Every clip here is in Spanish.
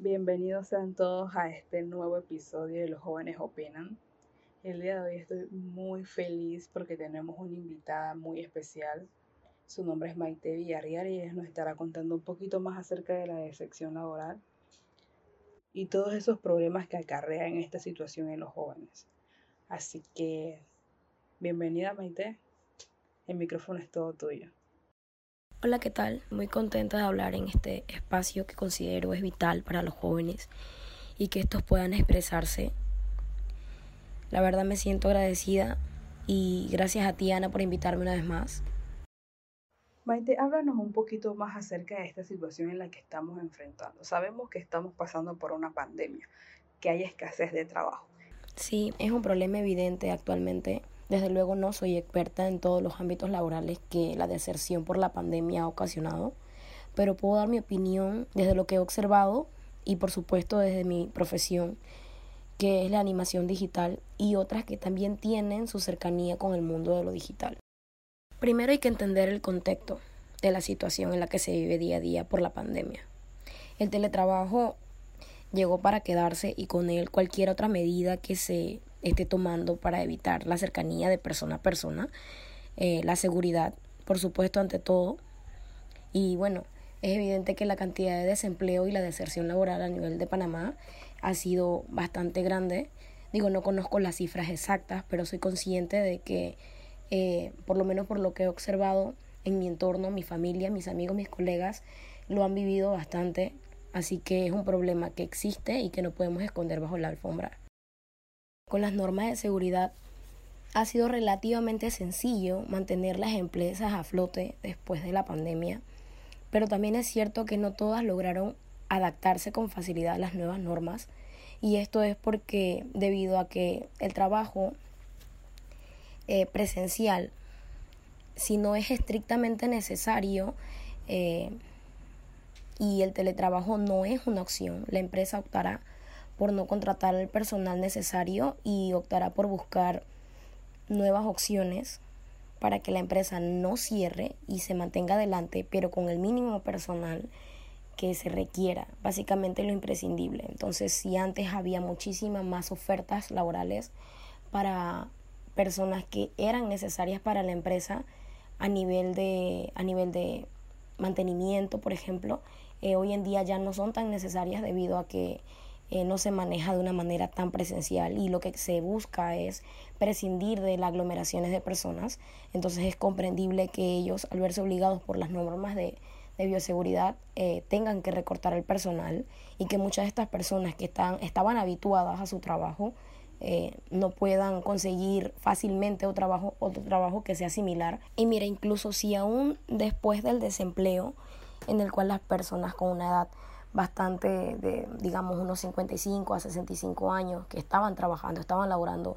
Bienvenidos sean todos a este nuevo episodio de Los jóvenes opinan. El día de hoy estoy muy feliz porque tenemos una invitada muy especial. Su nombre es Maite Villarreal y ella nos estará contando un poquito más acerca de la decepción laboral y todos esos problemas que acarrean esta situación en los jóvenes. Así que, bienvenida Maite. El micrófono es todo tuyo. Hola, ¿qué tal? Muy contenta de hablar en este espacio que considero es vital para los jóvenes y que estos puedan expresarse. La verdad me siento agradecida y gracias a ti, Ana, por invitarme una vez más. Maite, háblanos un poquito más acerca de esta situación en la que estamos enfrentando. Sabemos que estamos pasando por una pandemia, que hay escasez de trabajo. Sí, es un problema evidente actualmente desde luego no soy experta en todos los ámbitos laborales que la deserción por la pandemia ha ocasionado, pero puedo dar mi opinión desde lo que he observado y por supuesto desde mi profesión, que es la animación digital y otras que también tienen su cercanía con el mundo de lo digital. Primero hay que entender el contexto de la situación en la que se vive día a día por la pandemia. El teletrabajo llegó para quedarse y con él cualquier otra medida que se esté tomando para evitar la cercanía de persona a persona, eh, la seguridad, por supuesto, ante todo. Y bueno, es evidente que la cantidad de desempleo y la deserción laboral a nivel de Panamá ha sido bastante grande. Digo, no conozco las cifras exactas, pero soy consciente de que, eh, por lo menos por lo que he observado en mi entorno, mi familia, mis amigos, mis colegas, lo han vivido bastante. Así que es un problema que existe y que no podemos esconder bajo la alfombra. Con las normas de seguridad ha sido relativamente sencillo mantener las empresas a flote después de la pandemia, pero también es cierto que no todas lograron adaptarse con facilidad a las nuevas normas y esto es porque debido a que el trabajo eh, presencial, si no es estrictamente necesario eh, y el teletrabajo no es una opción, la empresa optará por no contratar el personal necesario y optará por buscar nuevas opciones para que la empresa no cierre y se mantenga adelante, pero con el mínimo personal que se requiera, básicamente lo imprescindible. Entonces, si antes había muchísimas más ofertas laborales para personas que eran necesarias para la empresa a nivel de, a nivel de mantenimiento, por ejemplo, eh, hoy en día ya no son tan necesarias debido a que eh, no se maneja de una manera tan presencial y lo que se busca es prescindir de las aglomeraciones de personas. Entonces es comprendible que ellos, al verse obligados por las normas de, bioseguridad, eh, tengan que recortar el personal y que muchas de estas personas que están, estaban habituadas a su trabajo eh, no puedan conseguir fácilmente otro trabajo, otro trabajo que sea similar. Y mira, incluso si aún después del desempleo, en el cual las personas con una edad bastante de, digamos, unos 55 a 65 años que estaban trabajando, estaban laborando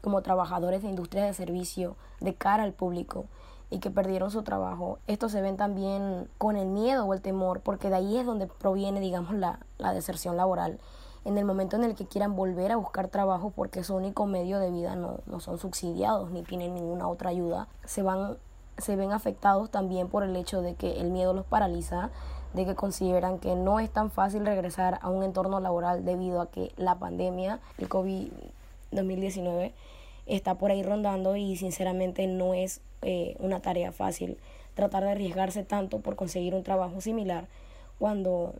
como trabajadores de industria de servicio de cara al público y que perdieron su trabajo. Estos se ven también con el miedo o el temor, porque de ahí es donde proviene, digamos, la, la deserción laboral. En el momento en el que quieran volver a buscar trabajo porque su único medio de vida no, no son subsidiados ni tienen ninguna otra ayuda, se van se ven afectados también por el hecho de que el miedo los paraliza, de que consideran que no es tan fácil regresar a un entorno laboral debido a que la pandemia, el COVID-2019, está por ahí rondando y sinceramente no es eh, una tarea fácil tratar de arriesgarse tanto por conseguir un trabajo similar cuando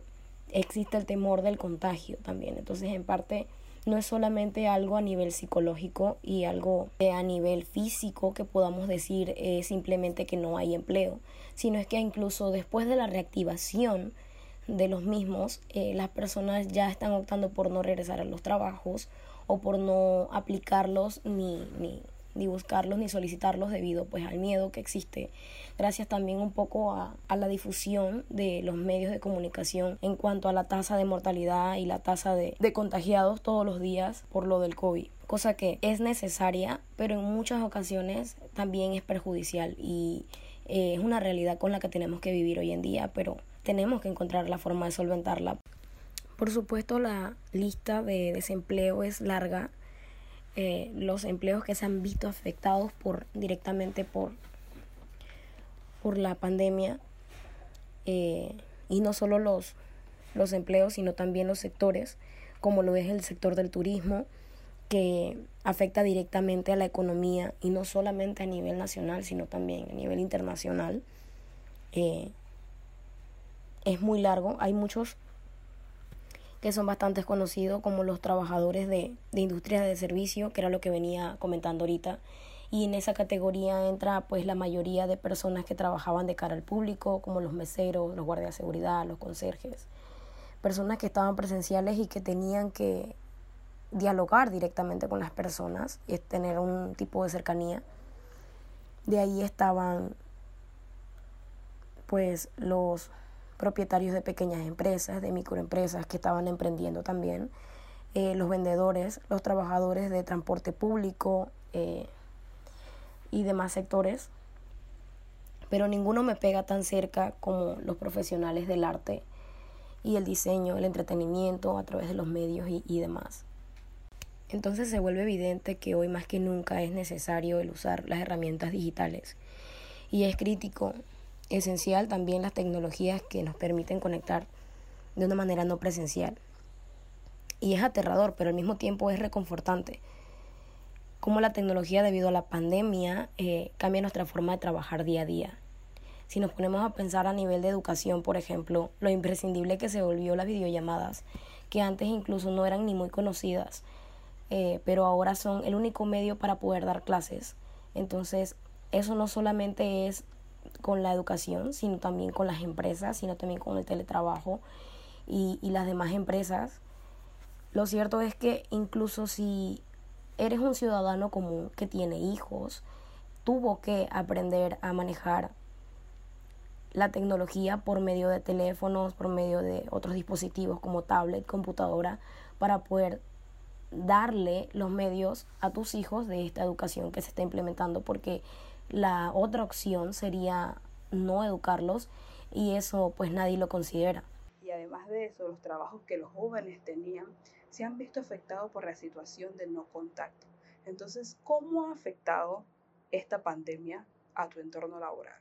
existe el temor del contagio también. Entonces, en parte, no es solamente algo a nivel psicológico y algo a nivel físico que podamos decir eh, simplemente que no hay empleo, sino es que incluso después de la reactivación de los mismos, eh, las personas ya están optando por no regresar a los trabajos o por no aplicarlos ni, ni, ni buscarlos ni solicitarlos debido pues al miedo que existe. Gracias también un poco a, la difusión de los medios de comunicación en cuanto a la tasa de mortalidad y la tasa de, de contagiados todos los días por lo del COVID cosa que es necesaria pero en muchas ocasiones también es perjudicial y eh, es una realidad con la que tenemos que vivir hoy en día pero tenemos que encontrar la forma de solventarla. Por supuesto la lista de desempleo es larga eh, los empleos que se han visto afectados por directamente por, por la pandemia eh, y no solo los, los empleos, sino también los sectores, como lo es el sector del turismo, que afecta directamente a la economía y no solamente a nivel nacional, sino también a nivel internacional. Eh, es muy largo, hay muchos que son bastante conocidos como los trabajadores de, de industrias de servicio, que era lo que venía comentando ahorita. Y en esa categoría entra pues la mayoría de personas que trabajaban de cara al público, como los meseros, los guardias de seguridad, los conserjes, personas que estaban presenciales y que tenían que dialogar directamente con las personas y tener un tipo de cercanía. De ahí estaban pues los propietarios de pequeñas empresas, de microempresas que estaban emprendiendo también, eh, los vendedores, los trabajadores de transporte público eh, y demás sectores. Pero ninguno me pega tan cerca como los profesionales del arte y el diseño, el entretenimiento a través de los medios y, y demás. Entonces se vuelve evidente que hoy más que nunca es necesario el usar las herramientas digitales y es crítico esencial también las tecnologías que nos permiten conectar de una manera no presencial. Y es aterrador, pero al mismo tiempo es reconfortante. Cómo la tecnología debido a la pandemia eh, cambia nuestra forma de trabajar día a día. Si nos ponemos a pensar a nivel de educación, por ejemplo, lo imprescindible que se volvió las videollamadas, que antes incluso no eran ni muy conocidas, eh, pero ahora son el único medio para poder dar clases. Entonces, eso no solamente es con la educación, sino también con las empresas, sino también con el teletrabajo y, las demás empresas. Lo cierto es que incluso si eres un ciudadano común que tiene hijos, tuvo que aprender a manejar la tecnología por medio de teléfonos, por medio de otros dispositivos como tablet, computadora, para poder darle los medios a tus hijos de esta educación que se está implementando, porque la otra opción sería no educarlos y eso pues nadie lo considera. Y además de eso, los trabajos que los jóvenes tenían se han visto afectados por la situación de no contacto. Entonces, ¿cómo ha afectado esta pandemia a tu entorno laboral?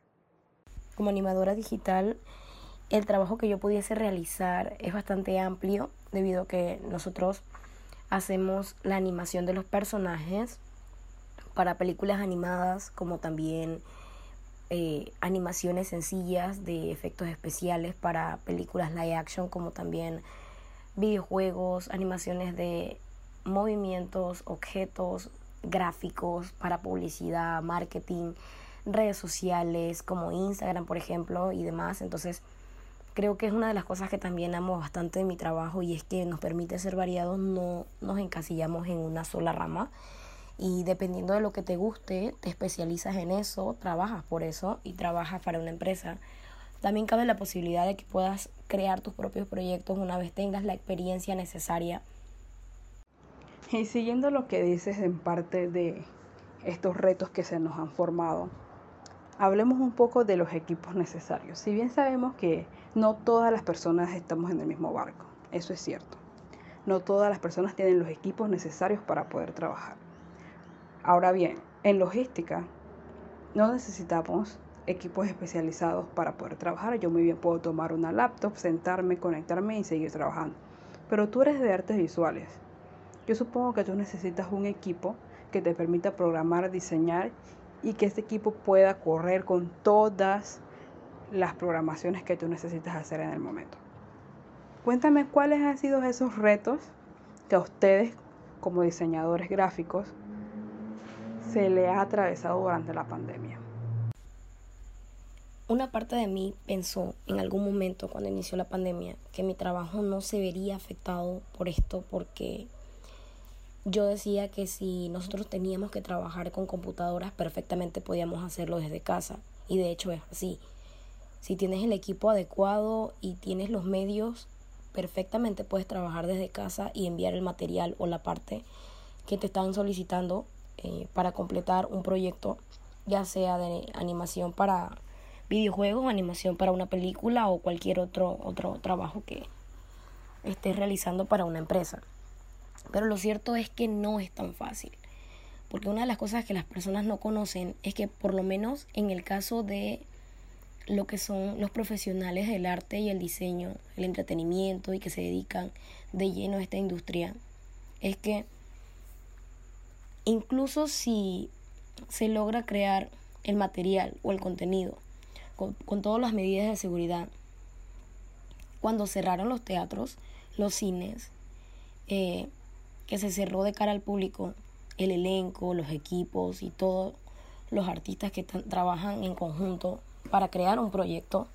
Como animadora digital, el trabajo que yo pudiese realizar es bastante amplio debido a que nosotros hacemos la animación de los personajes, para películas animadas como también eh, animaciones sencillas de efectos especiales para películas live action como también videojuegos, animaciones de movimientos, objetos, gráficos para publicidad, marketing, redes sociales como Instagram por ejemplo y demás. Entonces creo que es una de las cosas que también amo bastante de mi trabajo y es que nos permite ser variados, no nos encasillamos en una sola rama y dependiendo de lo que te guste, te especializas en eso, trabajas por eso y trabajas para una empresa. También cabe la posibilidad de que puedas crear tus propios proyectos una vez tengas la experiencia necesaria. Y siguiendo lo que dices en parte de estos retos que se nos han formado, hablemos un poco de los equipos necesarios. Si bien sabemos que no todas las personas estamos en el mismo barco, eso es cierto. No todas las personas tienen los equipos necesarios para poder trabajar. Ahora bien, en logística no necesitamos equipos especializados para poder trabajar. Yo muy bien puedo tomar una laptop, sentarme, conectarme y seguir trabajando. Pero tú eres de artes visuales. Yo supongo que tú necesitas un equipo que te permita programar, diseñar y que este equipo pueda correr con todas las programaciones que tú necesitas hacer en el momento. Cuéntame cuáles han sido esos retos que a ustedes como diseñadores gráficos se le ha atravesado durante la pandemia? Una parte de mí pensó en algún momento cuando inició la pandemia que mi trabajo no se vería afectado por esto porque yo decía que si nosotros teníamos que trabajar con computadoras perfectamente podíamos hacerlo desde casa y de hecho es así. Si tienes el equipo adecuado y tienes los medios, perfectamente puedes trabajar desde casa y enviar el material o la parte que te están solicitando eh, para completar un proyecto, ya sea de animación para videojuegos, animación para una película o cualquier otro, otro trabajo que estés realizando para una empresa. Pero lo cierto es que no es tan fácil. Porque una de las cosas que las personas no conocen es que por lo menos en el caso de lo que son los profesionales del arte y el diseño, el entretenimiento y que se dedican de lleno a esta industria, es que incluso si se logra crear el material o el contenido con, todas las medidas de seguridad, cuando cerraron los teatros, los cines, eh, que se cerró de cara al público, el elenco, los equipos y todos los artistas que trabajan en conjunto para crear un proyecto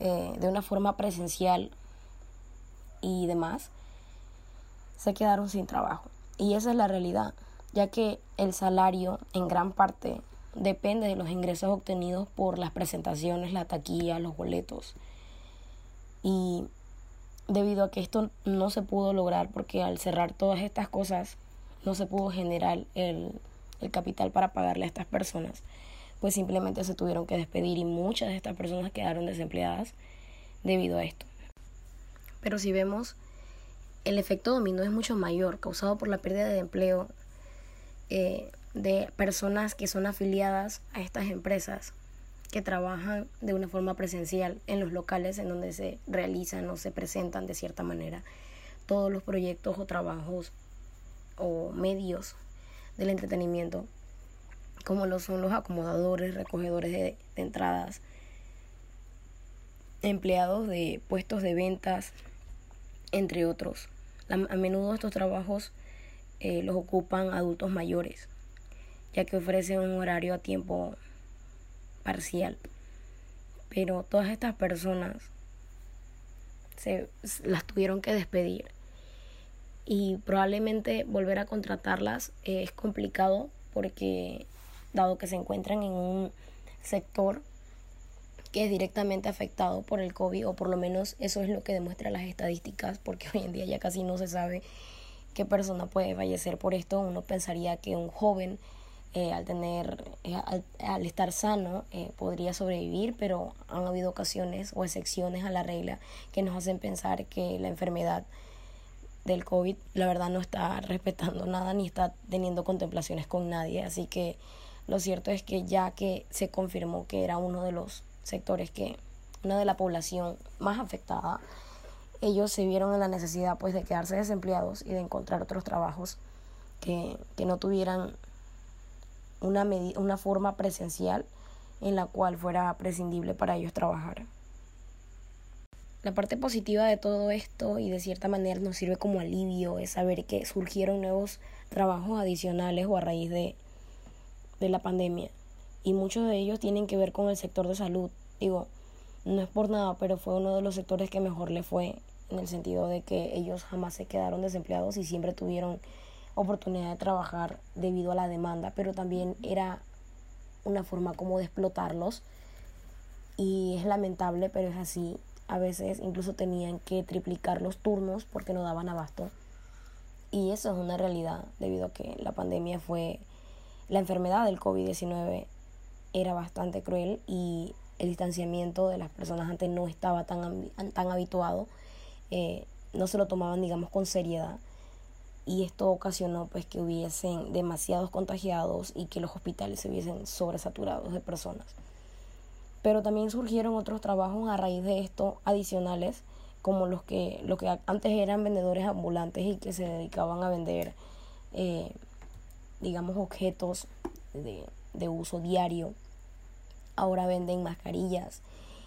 eh, de una forma presencial y demás, se quedaron sin trabajo. Y esa es la realidad, ya que el salario en gran parte depende de los ingresos obtenidos por las presentaciones, la taquilla, los boletos. Y debido a que esto no se pudo lograr, porque al cerrar todas estas cosas no se pudo generar el, el capital para pagarle a estas personas, pues simplemente se tuvieron que despedir y muchas de estas personas quedaron desempleadas debido a esto. Pero si vemos, el efecto dominó es mucho mayor, causado por la pérdida de empleo eh, de personas que son afiliadas a estas empresas que trabajan de una forma presencial en los locales en donde se realizan o se presentan de cierta manera todos los proyectos o trabajos o medios del entretenimiento como lo son los acomodadores, recogedores de, entradas, empleados de puestos de ventas, entre otros. a menudo estos trabajos eh, los ocupan adultos mayores, ya que ofrecen un horario a tiempo parcial. Pero todas estas personas se las tuvieron que despedir y probablemente volver a contratarlas es complicado porque dado que se encuentran en un sector que es directamente afectado por el COVID, o por lo menos eso es lo que demuestran las estadísticas, porque hoy en día ya casi no se sabe qué persona puede fallecer por esto. Uno pensaría que un joven eh, al tener, eh, al, estar sano, eh, podría sobrevivir, pero han habido ocasiones o excepciones a la regla que nos hacen pensar que la enfermedad del COVID, la verdad no está respetando nada ni está teniendo contemplaciones con nadie, así que lo cierto es que ya que se confirmó que era uno de los sectores que, una de la población más afectada, ellos se vieron en la necesidad pues de quedarse desempleados y de encontrar otros trabajos que, que no tuvieran una, una forma presencial en la cual fuera prescindible para ellos trabajar. La parte positiva de todo esto y de cierta manera nos sirve como alivio es saber que surgieron nuevos trabajos adicionales o a raíz de, de la pandemia. Y muchos de ellos tienen que ver con el sector de salud. Digo, no es por nada, pero fue uno de los sectores que mejor le fue en el sentido de que ellos jamás se quedaron desempleados y siempre tuvieron oportunidad de trabajar debido a la demanda, pero también era una forma como de explotarlos y es lamentable, pero es así. A veces incluso tenían que triplicar los turnos porque no daban abasto. Y eso es una realidad debido a que la pandemia fue la enfermedad del COVID-19 era bastante cruel y el distanciamiento de las personas antes no estaba tan, tan habituado, eh, no se lo tomaban, digamos, con seriedad. Y esto ocasionó pues que hubiesen demasiados contagiados y que los hospitales se hubiesen sobresaturados de personas. Pero también surgieron otros trabajos a raíz de esto adicionales, como los que, lo que antes eran vendedores ambulantes y que se dedicaban a vender eh, digamos, objetos de, de uso diario. Ahora venden mascarillas.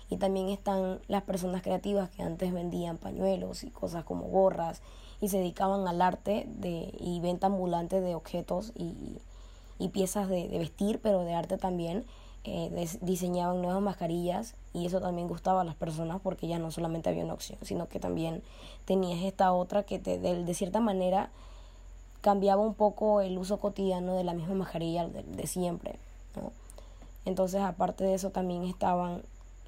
Y también están las personas creativas que antes vendían pañuelos y cosas como gorras y se dedicaban al arte de, y venta ambulante de objetos y, y piezas de, de, vestir, pero de arte también. Eh, diseñaban nuevas mascarillas y eso también gustaba a las personas porque ya no solamente había una opción, sino que también tenías esta otra que te, de, de cierta manera cambiaba un poco el uso cotidiano de la misma mascarilla de, siempre. Entonces, aparte de eso, también estaban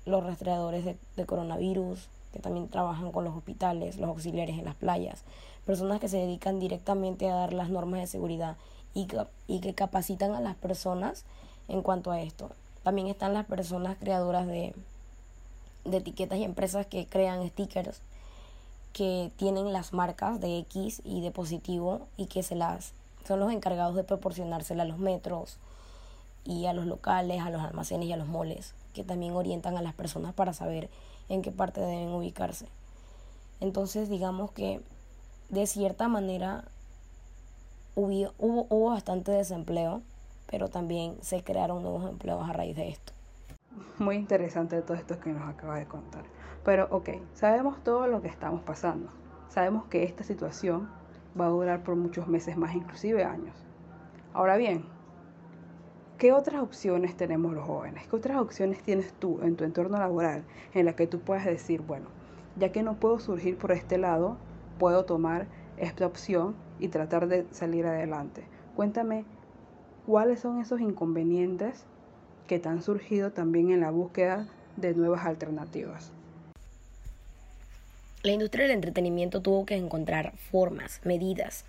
los rastreadores de, coronavirus, que también trabajan con los hospitales, los auxiliares en las playas, personas que se dedican directamente a dar las normas de seguridad y, y que capacitan a las personas en cuanto a esto. También están las personas creadoras de, de etiquetas y empresas que crean stickers que tienen las marcas de X y de positivo y que se las son los encargados de proporcionársela a los metros y a los locales, a los almacenes y a los moles que también orientan a las personas para saber en qué parte deben ubicarse. Entonces digamos que de cierta manera hubo, bastante desempleo, pero también se crearon nuevos empleos a raíz de esto. Muy interesante todo esto que nos acaba de contar. Pero ok, sabemos todo lo que estamos pasando. Sabemos que esta situación va a durar por muchos meses más, inclusive años. Ahora bien, ¿qué otras opciones tenemos los jóvenes? ¿Qué otras opciones tienes tú en tu entorno laboral en la que tú puedas decir, bueno, ya que no puedo surgir por este lado, puedo tomar esta opción y tratar de salir adelante? Cuéntame cuáles son esos inconvenientes que te han surgido también en la búsqueda de nuevas alternativas. La industria del entretenimiento tuvo que encontrar formas, medidas.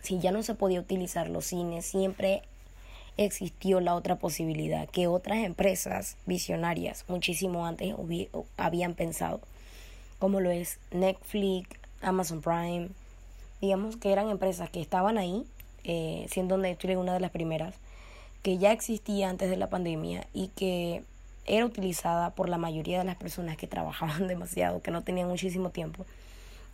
Si ya no se podía utilizar los cines, siempre existió la otra posibilidad que otras empresas visionarias muchísimo antes habían pensado, como lo es Netflix, Amazon Prime, digamos que eran empresas que estaban ahí, eh, siendo Netflix una de las primeras, que ya existía antes de la pandemia y que era utilizada por la mayoría de las personas que trabajaban demasiado, que no tenían muchísimo tiempo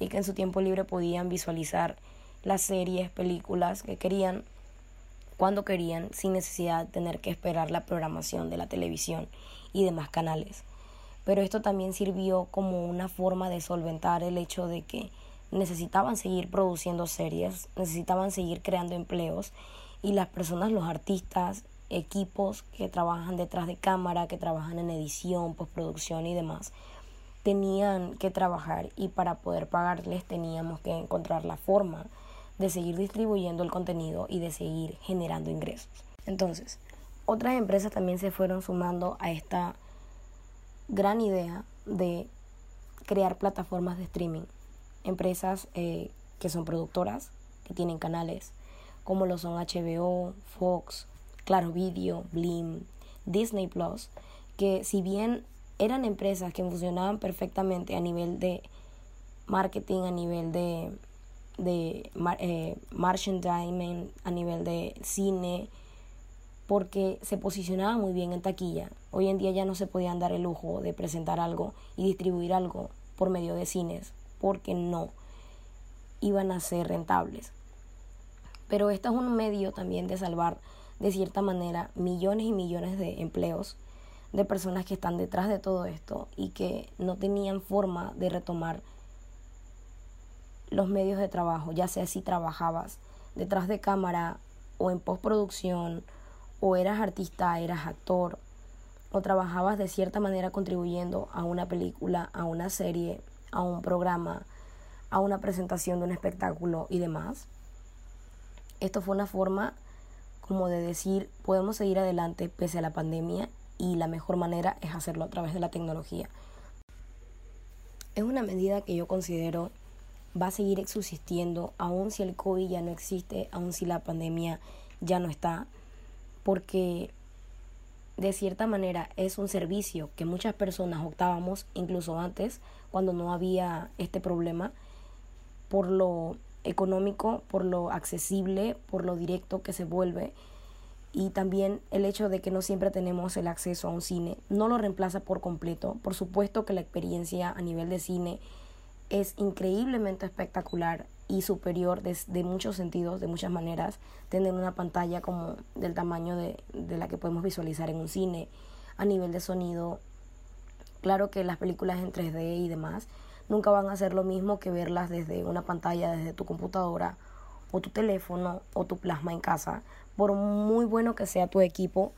y que en su tiempo libre podían visualizar las series, películas que querían cuando querían sin necesidad de tener que esperar la programación de la televisión y demás canales. Pero esto también sirvió como una forma de solventar el hecho de que necesitaban seguir produciendo series, necesitaban seguir creando empleos y las personas, los artistas, equipos que trabajan detrás de cámara, que trabajan en edición, postproducción y demás, tenían que trabajar y para poder pagarles teníamos que encontrar la forma de seguir distribuyendo el contenido y de seguir generando ingresos. Entonces, otras empresas también se fueron sumando a esta gran idea de crear plataformas de streaming. Empresas eh, que son productoras, que tienen canales, como lo son HBO, Fox, Claro Video, Blim, Disney Plus, que si bien eran empresas que funcionaban perfectamente a nivel de marketing, a nivel de, de eh, merchandising, a nivel de cine, porque se posicionaba muy bien en taquilla. Hoy en día ya no se podían dar el lujo de presentar algo y distribuir algo por medio de cines, porque no iban a ser rentables. Pero este es un medio también de salvar de cierta manera millones y millones de empleos de personas que están detrás de todo esto y que no tenían forma de retomar los medios de trabajo, ya sea si trabajabas detrás de cámara o en postproducción o eras artista, eras actor o trabajabas de cierta manera contribuyendo a una película, a una serie, a un programa, a una presentación de un espectáculo y demás. Esto fue una forma como de decir, podemos seguir adelante pese a la pandemia y la mejor manera es hacerlo a través de la tecnología. Es una medida que yo considero va a seguir subsistiendo aun si el COVID ya no existe, aun si la pandemia ya no está, porque de cierta manera es un servicio que muchas personas optábamos incluso antes cuando no había este problema por lo económico, por lo accesible, por lo directo que se vuelve y también el hecho de que no siempre tenemos el acceso a un cine no lo reemplaza por completo. Por supuesto que la experiencia a nivel de cine es increíblemente espectacular y superior de, de muchos sentidos, de muchas maneras, tener una pantalla como del tamaño de, de la que podemos visualizar en un cine, a nivel de sonido. Claro que las películas en 3D y demás nunca van a ser lo mismo que verlas desde una pantalla, desde tu computadora o tu teléfono o tu plasma en casa. Por muy bueno que sea tu equipo,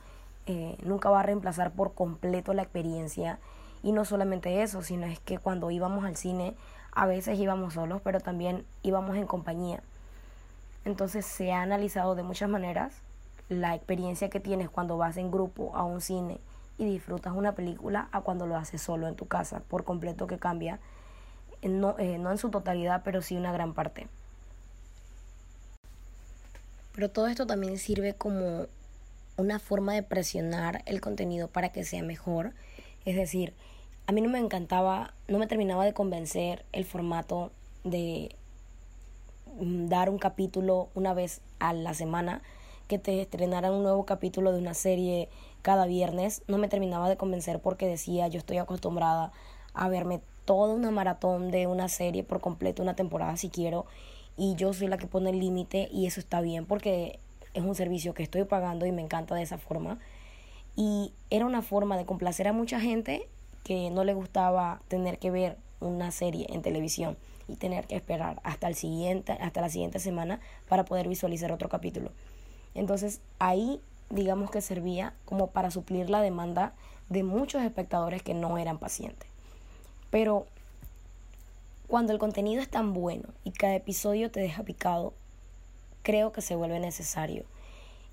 eh, nunca va a reemplazar por completo la experiencia. Y no solamente eso, sino es que cuando íbamos al cine, a veces íbamos solos, pero también íbamos en compañía. Entonces se ha analizado de muchas maneras la experiencia que tienes cuando vas en grupo a un cine y disfrutas una película a cuando lo haces solo en tu casa. Por completo que cambia no, eh, no en su totalidad, pero sí una gran parte. Pero todo esto también sirve como una forma de presionar el contenido para que sea mejor. Es decir, a mí no me encantaba, no me terminaba de convencer el formato de mm, dar un capítulo una vez a la semana, que te estrenaran un nuevo capítulo de una serie cada viernes no me terminaba de convencer porque decía yo estoy acostumbrada a verme toda una maratón de una serie por completo, una temporada si quiero, y yo soy la que pone el límite y eso está bien porque es un servicio que estoy pagando y me encanta de esa forma. Y era una forma de complacer a mucha gente que no le gustaba tener que ver una serie en televisión y tener que esperar hasta el siguiente hasta la siguiente semana para poder visualizar otro capítulo. Entonces, ahí digamos que servía como para suplir la demanda de muchos espectadores que no eran pacientes. Pero cuando el contenido es tan bueno y cada episodio te deja picado, creo que se vuelve necesario.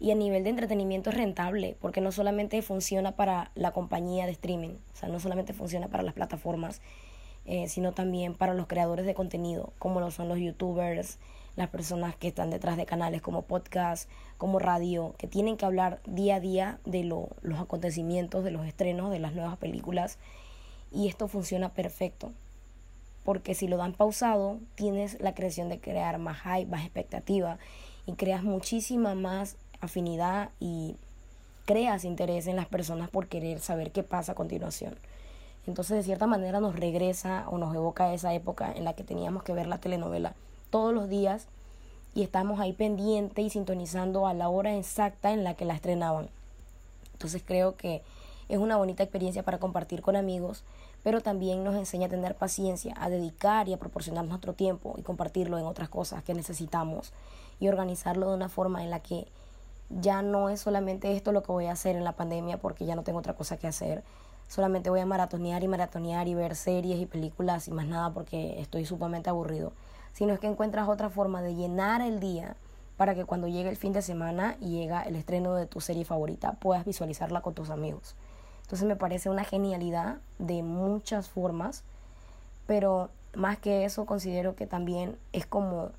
Y a nivel de entretenimiento es rentable, porque no solamente funciona para la compañía de streaming, o sea, no solamente funciona para las plataformas, eh, sino también para los creadores de contenido, como lo son los youtubers, las personas que están detrás de canales como podcast, como radio, que tienen que hablar día a día de los acontecimientos, de los estrenos, de las nuevas películas. Y esto funciona perfecto. Porque si lo dan pausado, tienes la creación de crear más hype, más expectativa y creas muchísima más afinidad y creas interés en las personas por querer saber qué pasa a continuación. Entonces, de cierta manera, nos regresa o nos evoca esa época en la que teníamos que ver la telenovela todos los días y estamos ahí pendiente y sintonizando a la hora exacta en la que la estrenaban. Entonces creo que es una bonita experiencia para compartir con amigos, pero también nos enseña a tener paciencia, a dedicar y a proporcionar nuestro tiempo y compartirlo en otras cosas que necesitamos y organizarlo de una forma en la que ya no es solamente esto lo que voy a hacer en la pandemia porque ya no tengo otra cosa que hacer. Solamente voy a maratonear y maratonear y ver series y películas y más nada porque estoy sumamente aburrido sino es que encuentras otra forma de llenar el día para que cuando llegue el fin de semana y llega el estreno de tu serie favorita puedas visualizarla con tus amigos. Entonces me parece una genialidad de muchas formas, pero más que eso considero que también es como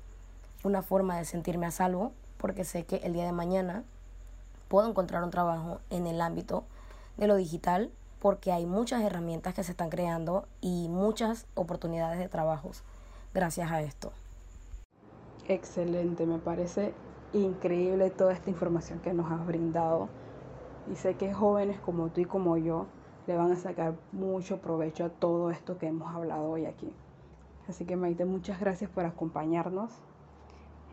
una forma de sentirme a salvo porque sé que el día de mañana puedo encontrar un trabajo en el ámbito de lo digital porque hay muchas herramientas que se están creando y muchas oportunidades de trabajos gracias a esto. Excelente, me parece increíble toda esta información que nos has brindado y sé que jóvenes como tú y como yo le van a sacar mucho provecho a todo esto que hemos hablado hoy aquí. Así que Maite, muchas gracias por acompañarnos.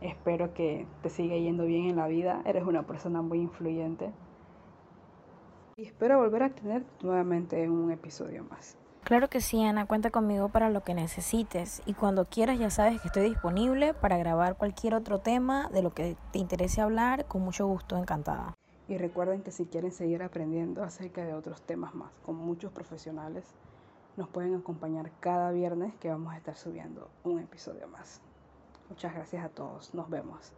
Espero que te siga yendo bien en la vida. Eres una persona muy influyente. Y espero volver a tener nuevamente en un episodio más. Claro que sí, Ana, cuenta conmigo para lo que necesites y cuando quieras ya sabes que estoy disponible para grabar cualquier otro tema de lo que te interese hablar, con mucho gusto, encantada. Y recuerden que si quieren seguir aprendiendo acerca de otros temas más, con muchos profesionales, nos pueden acompañar cada viernes que vamos a estar subiendo un episodio más. Muchas gracias a todos, nos vemos.